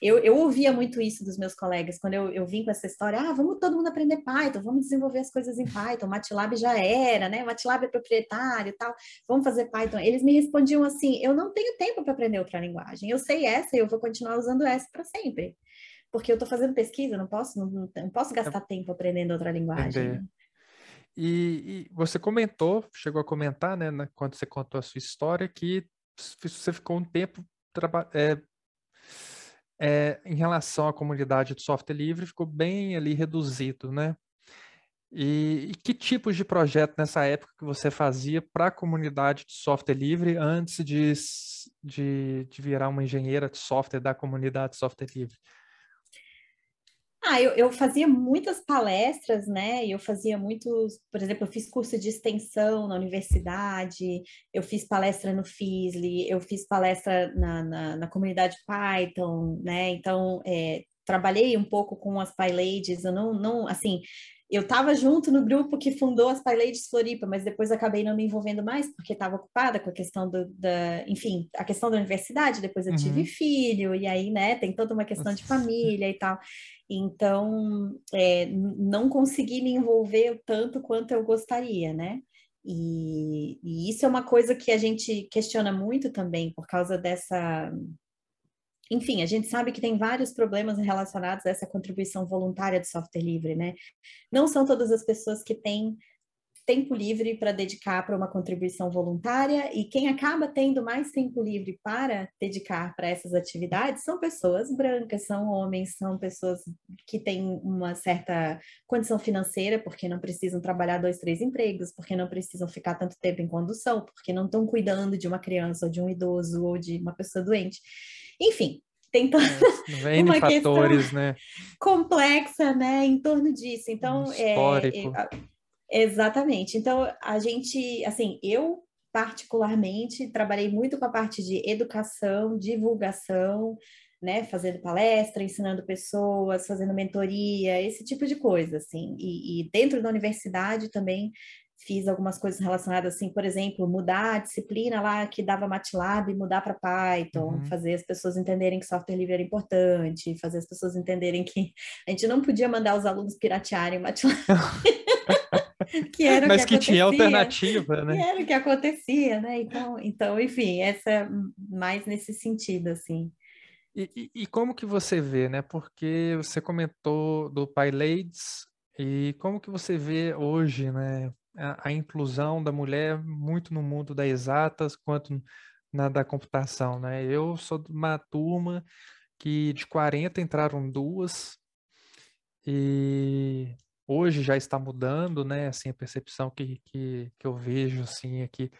Eu, eu ouvia muito isso dos meus colegas, quando eu, eu vim com essa história, ah, vamos todo mundo aprender Python, vamos desenvolver as coisas em Python, MATLAB já era, né? MATLAB é proprietário e tal, vamos fazer Python. Eles me respondiam assim, eu não tenho tempo para aprender outra linguagem, eu sei essa e eu vou continuar usando essa para sempre. Porque eu estou fazendo pesquisa, não posso, não, não posso gastar tempo aprendendo outra linguagem. Entendi. E, e, você comentou, chegou a comentar, né, na, quando você contou a sua história, que você ficou um tempo é, é, em relação à comunidade de software livre, ficou bem ali reduzido, né? E, e que tipos de projeto nessa época que você fazia para a comunidade de software livre antes de, de, de virar uma engenheira de software da comunidade de software livre? Ah, eu, eu fazia muitas palestras, né? Eu fazia muitos, por exemplo, eu fiz curso de extensão na universidade, eu fiz palestra no FISLE, eu fiz palestra na, na, na comunidade Python, né? Então, é, trabalhei um pouco com as PyLadies, eu não, não, assim, eu estava junto no grupo que fundou as PyLadies Floripa, mas depois acabei não me envolvendo mais, porque estava ocupada com a questão do, da, enfim, a questão da universidade, depois eu uhum. tive filho, e aí, né, tem toda uma questão de família e tal. Então, é, não consegui me envolver tanto quanto eu gostaria, né? E, e, isso é uma coisa que a gente questiona muito também, por causa dessa enfim, a gente sabe que tem vários problemas relacionados a essa contribuição voluntária do software livre, né? Não são todas as pessoas que têm tempo livre para dedicar para uma contribuição voluntária e quem acaba tendo mais tempo livre para dedicar para essas atividades são pessoas brancas, são homens, são pessoas que têm uma certa condição financeira porque não precisam trabalhar dois, três empregos, porque não precisam ficar tanto tempo em condução, porque não estão cuidando de uma criança ou de um idoso ou de uma pessoa doente. Enfim, tem toda é, uma fatores, questão né? complexa, né, em torno disso. Então, é, é, exatamente. Então, a gente, assim, eu particularmente trabalhei muito com a parte de educação, divulgação, né, fazendo palestra, ensinando pessoas, fazendo mentoria, esse tipo de coisa, assim. E, e dentro da universidade também fiz algumas coisas relacionadas assim, por exemplo, mudar a disciplina lá que dava MATLAB e mudar para Python, uhum. fazer as pessoas entenderem que software livre era importante, fazer as pessoas entenderem que a gente não podia mandar os alunos piratearem o MATLAB. que era Mas que, que tinha alternativa, né? Que era o que acontecia, né? Então, então, enfim, essa é mais nesse sentido, assim. E, e, e como que você vê, né? Porque você comentou do PyLades e como que você vê hoje, né? A, a, inclusão da mulher muito no mundo das exatas quanto na da computação, né? Eu sou de uma turma que de 40 entraram duas e hoje já está mudando, né? Assim, a percepção que, que, que eu vejo, assim, aqui,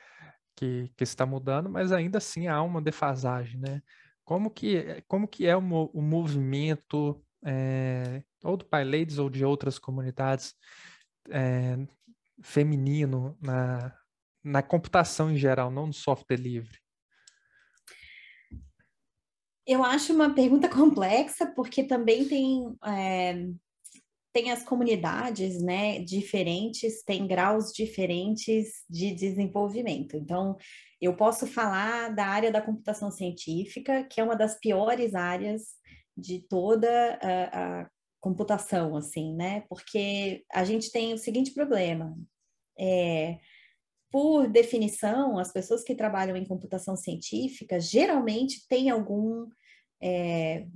que, que está mudando, mas ainda assim há uma defasagem, né? Como que, como que é o, o movimento, é, ou do PyLadies ou de outras comunidades, é, feminino na, na computação em geral, não no software livre? Eu acho uma pergunta complexa, porque também tem, é, tem as comunidades né, diferentes, tem graus diferentes de desenvolvimento. Então, eu posso falar da área da computação científica, que é uma das piores áreas de toda a, a computação, assim, né? Porque a gente tem o seguinte problema: é, por definição, as pessoas que trabalham em computação científica geralmente têm algum é,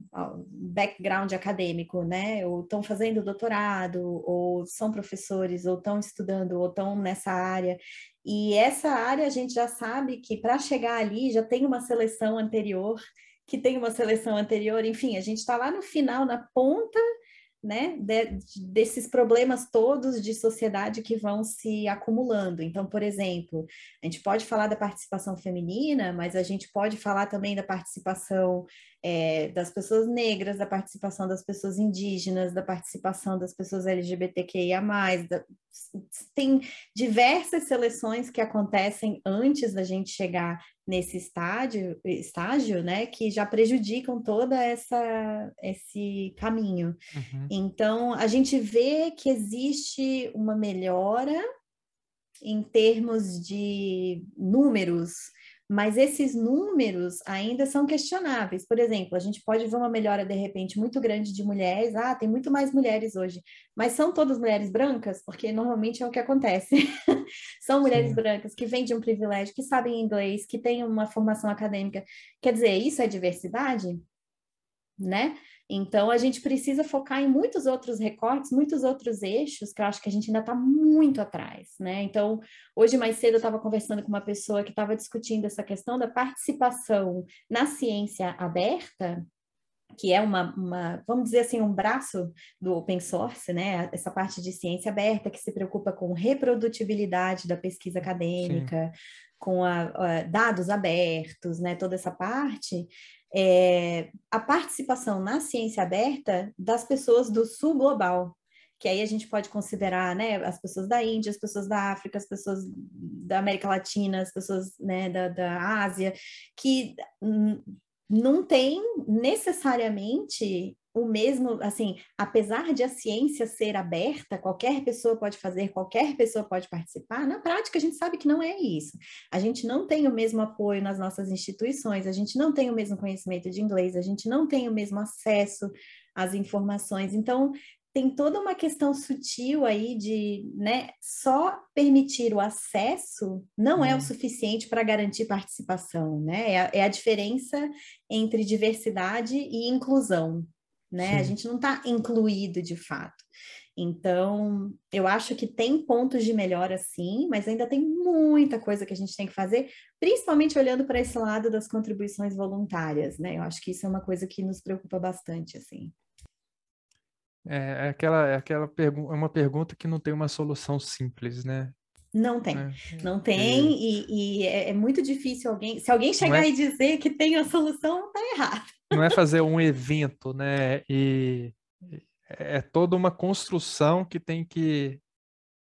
background acadêmico, né? Ou estão fazendo doutorado, ou são professores, ou estão estudando, ou estão nessa área. E essa área a gente já sabe que para chegar ali já tem uma seleção anterior, que tem uma seleção anterior, enfim, a gente está lá no final, na ponta né, de, desses problemas todos de sociedade que vão se acumulando. Então, por exemplo, a gente pode falar da participação feminina, mas a gente pode falar também da participação é, das pessoas negras, da participação das pessoas indígenas, da participação das pessoas LGBTQIA+, da, tem diversas seleções que acontecem antes da gente chegar nesse estágio, estágio, né, que já prejudicam toda essa esse caminho. Uhum. Então, a gente vê que existe uma melhora em termos de números mas esses números ainda são questionáveis. Por exemplo, a gente pode ver uma melhora de repente muito grande de mulheres. Ah, tem muito mais mulheres hoje, mas são todas mulheres brancas, porque normalmente é o que acontece. são mulheres Sim. brancas que vêm de um privilégio, que sabem inglês, que têm uma formação acadêmica. Quer dizer, isso é diversidade? Né? Então, a gente precisa focar em muitos outros recortes, muitos outros eixos, que eu acho que a gente ainda está muito atrás, né? Então, hoje mais cedo eu estava conversando com uma pessoa que estava discutindo essa questão da participação na ciência aberta, que é uma, uma, vamos dizer assim, um braço do open source, né? Essa parte de ciência aberta que se preocupa com reprodutibilidade da pesquisa acadêmica, Sim. com a, a, dados abertos, né? Toda essa parte é, a participação na ciência aberta das pessoas do sul global, que aí a gente pode considerar né, as pessoas da Índia, as pessoas da África, as pessoas da América Latina, as pessoas né, da, da Ásia, que não tem necessariamente o mesmo, assim, apesar de a ciência ser aberta, qualquer pessoa pode fazer, qualquer pessoa pode participar, na prática a gente sabe que não é isso. A gente não tem o mesmo apoio nas nossas instituições, a gente não tem o mesmo conhecimento de inglês, a gente não tem o mesmo acesso às informações. Então, tem toda uma questão sutil aí de, né, só permitir o acesso não é o uhum. suficiente para garantir participação, né? É a, é a, diferença entre diversidade e inclusão, né? Sim. A gente não está incluído de fato. Então, eu acho que tem pontos de melhora sim, mas ainda tem muita coisa que a gente tem que fazer, principalmente olhando para esse lado das contribuições voluntárias, né? Eu acho que isso é uma coisa que nos preocupa bastante, assim. É, é aquela, é aquela pergunta, é uma pergunta que não tem uma solução simples, né? Não tem, é, não tem, e, e é, é, muito difícil alguém. Se alguém chegar é, e dizer que tem a solução, tá errado. Não é fazer um evento, né? E é toda uma construção que tem que,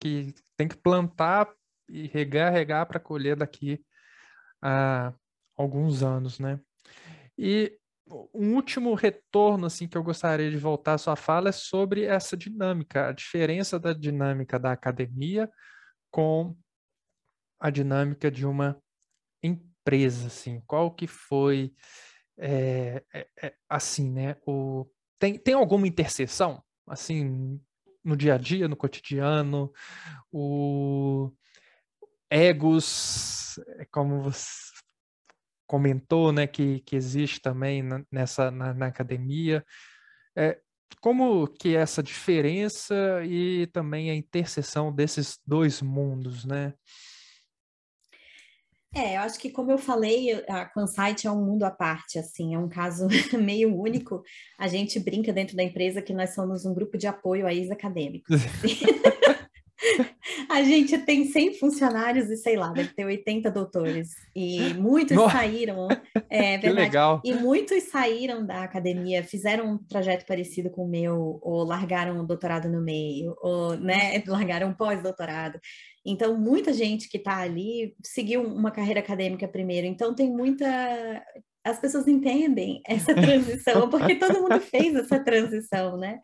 que tem que plantar e regar, regar para colher daqui a alguns anos, né? E um último retorno assim que eu gostaria de voltar à sua fala é sobre essa dinâmica, a diferença da dinâmica da academia com a dinâmica de uma empresa, assim, qual que foi é, é, é, assim, né? O, tem, tem alguma interseção, assim, no dia a dia, no cotidiano, o egos, é como você comentou, né, que, que existe também nessa na, na academia. É, como que é essa diferença e também a interseção desses dois mundos, né? É, eu acho que como eu falei, a Quansight é um mundo à parte, assim, é um caso meio único. A gente brinca dentro da empresa que nós somos um grupo de apoio a ex-acadêmicos. Assim. A gente tem 100 funcionários e sei lá, deve ter 80 doutores. E muitos Nossa. saíram, é verdade. legal. E muitos saíram da academia, fizeram um trajeto parecido com o meu, ou largaram o doutorado no meio, ou né, largaram pós-doutorado. Então, muita gente que está ali seguiu uma carreira acadêmica primeiro. Então, tem muita. As pessoas entendem essa transição, porque todo mundo fez essa transição, né?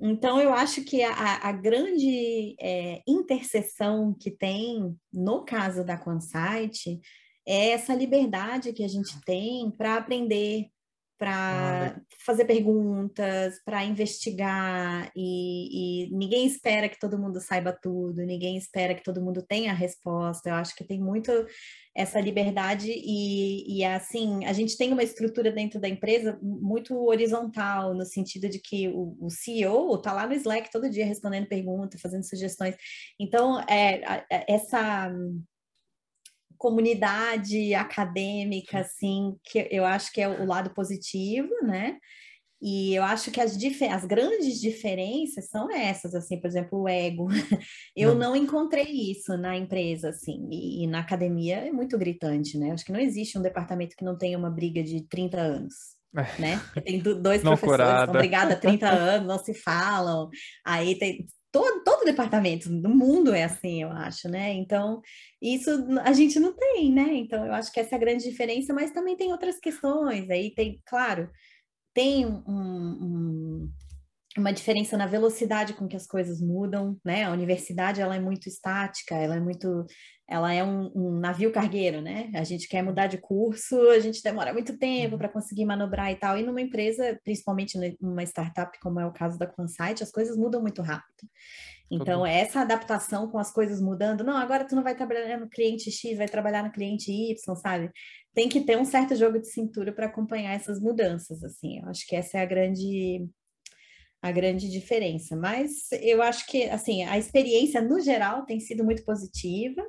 Então, eu acho que a, a grande é, interseção que tem no caso da Quansight é essa liberdade que a gente tem para aprender, para fazer perguntas, para investigar, e, e, ninguém espera que todo mundo saiba tudo, ninguém espera que todo mundo tenha a resposta. Eu acho que tem muito essa liberdade, e, e assim, a gente tem uma estrutura dentro da empresa muito horizontal, no sentido de que o, o CEO está lá no Slack todo dia respondendo perguntas, fazendo sugestões. Então, é, essa comunidade acadêmica, assim, que eu acho que é o lado positivo, né? E eu acho que as, as grandes diferenças são essas, assim, por exemplo, o ego. Eu não, encontrei isso na empresa, assim, e, e, na academia é muito gritante, né? Acho que não existe um departamento que não tenha uma briga de 30 anos. É. Né? Tem dois não professores que estão brigados há 30 anos, não se falam. Aí tem todo, todo departamento do mundo é assim, eu acho, né? Então, isso a gente não tem, né? Então, eu acho que essa é a grande diferença, mas também tem outras questões. Aí tem, claro, tem um, um, uma diferença na velocidade com que as coisas mudam, né? A universidade, ela é muito estática, ela é muito ela é um, um, navio cargueiro, né? A gente quer mudar de curso, a gente demora muito tempo uhum. para conseguir manobrar e tal. E numa empresa, principalmente numa startup, como é o caso da Quansight, as coisas mudam muito rápido. Então, essa adaptação com as coisas mudando, não, agora tu não vai trabalhar no cliente X, vai trabalhar no cliente Y, sabe? Tem que ter um certo jogo de cintura para acompanhar essas mudanças, assim. Eu acho que essa é a grande a grande diferença. Mas eu acho que, assim, a experiência no geral tem sido muito positiva.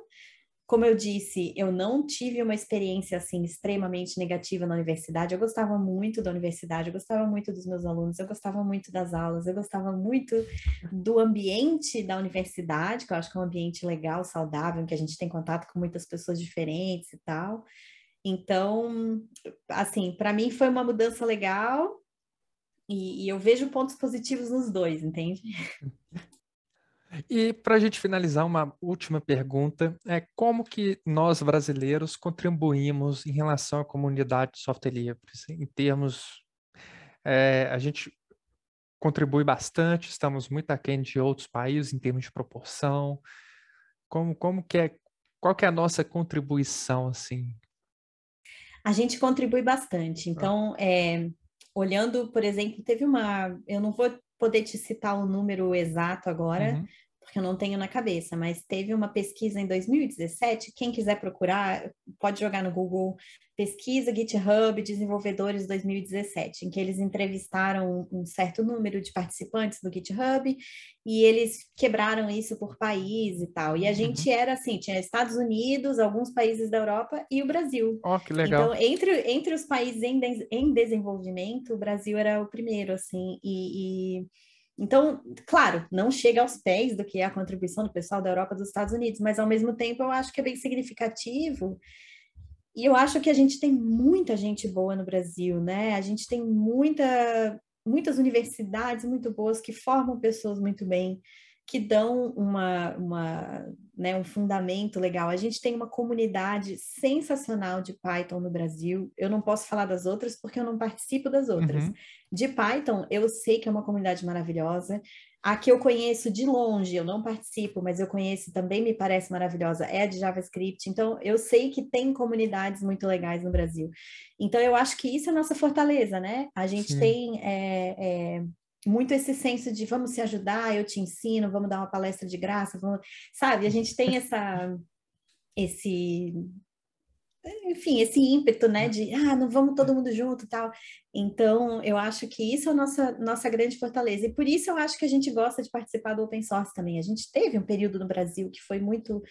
Como eu disse, eu não tive uma experiência assim extremamente negativa na universidade. Eu gostava muito da universidade, eu gostava muito dos meus alunos, eu gostava muito das aulas, eu gostava muito do ambiente da universidade, que eu acho que é um ambiente legal, saudável, em que a gente tem contato com muitas pessoas diferentes e tal. Então, assim, para mim foi uma mudança legal e, e eu vejo pontos positivos nos dois, entende? E para a gente finalizar, uma última pergunta é como que nós brasileiros contribuímos em relação à comunidade de software livre, em termos, é, a gente contribui bastante, estamos muito aquém de outros países em termos de proporção. Como, como que é, qual que é a nossa contribuição, assim? A gente contribui bastante. Ah. Então, é, olhando, por exemplo, teve uma, eu não vou poder te citar o número exato agora, uhum porque eu não tenho na cabeça, mas teve uma pesquisa em 2017. Quem quiser procurar, pode jogar no Google pesquisa GitHub desenvolvedores 2017, em que eles entrevistaram um certo número de participantes do GitHub e eles quebraram isso por país e tal. E a uhum. gente era assim, tinha Estados Unidos, alguns países da Europa e o Brasil. Oh, que legal. Então, entre, entre os países em, em desenvolvimento, o Brasil era o primeiro, assim, e, e então, claro, não chega aos pés do que é a contribuição do pessoal da Europa dos Estados Unidos, mas ao mesmo tempo eu acho que é bem significativo. E eu acho que a gente tem muita gente boa no Brasil, né? A gente tem muita, muitas universidades muito boas que formam pessoas muito bem que dão uma, uma, né, um fundamento legal. A gente tem uma comunidade sensacional de Python no Brasil. Eu não posso falar das outras porque eu não participo das outras. Uhum. De Python, eu sei que é uma comunidade maravilhosa. A que eu conheço de longe, eu não participo, mas eu conheço também me parece maravilhosa, é a de JavaScript. Então, eu sei que tem comunidades muito legais no Brasil. Então, eu acho que isso é a nossa fortaleza, né? A gente Sim. tem é, é, muito esse senso de vamos se ajudar, eu te ensino, vamos dar uma palestra de graça, vamos, sabe? A gente tem essa esse enfim, esse ímpeto, né, de ah, não vamos todo mundo junto, tal. Então, eu acho que isso é a nossa nossa grande fortaleza. E por isso eu acho que a gente gosta de participar do open source também. A gente teve um período no Brasil que foi muito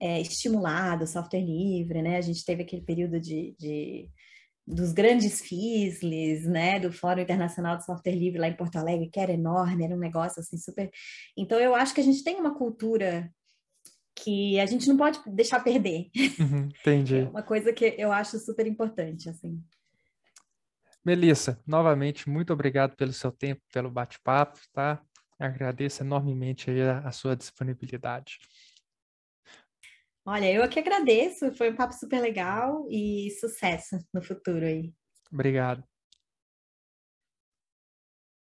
é, estimulado, software livre, né? A gente teve aquele período de, de dos grandes FISLs, né, do Fórum Internacional de Software Livre lá em Porto Alegre, que era enorme, era um negócio assim super. Então eu acho que a gente tem uma cultura que a gente não pode deixar perder. Uhum, entendi. É uma coisa que eu acho super importante, assim. Melissa, novamente, muito obrigado pelo seu tempo, pelo bate-papo, tá? Agradeço enormemente a, a sua disponibilidade. Olha, eu aqui agradeço, foi um papo super legal e sucesso no futuro aí. Obrigado.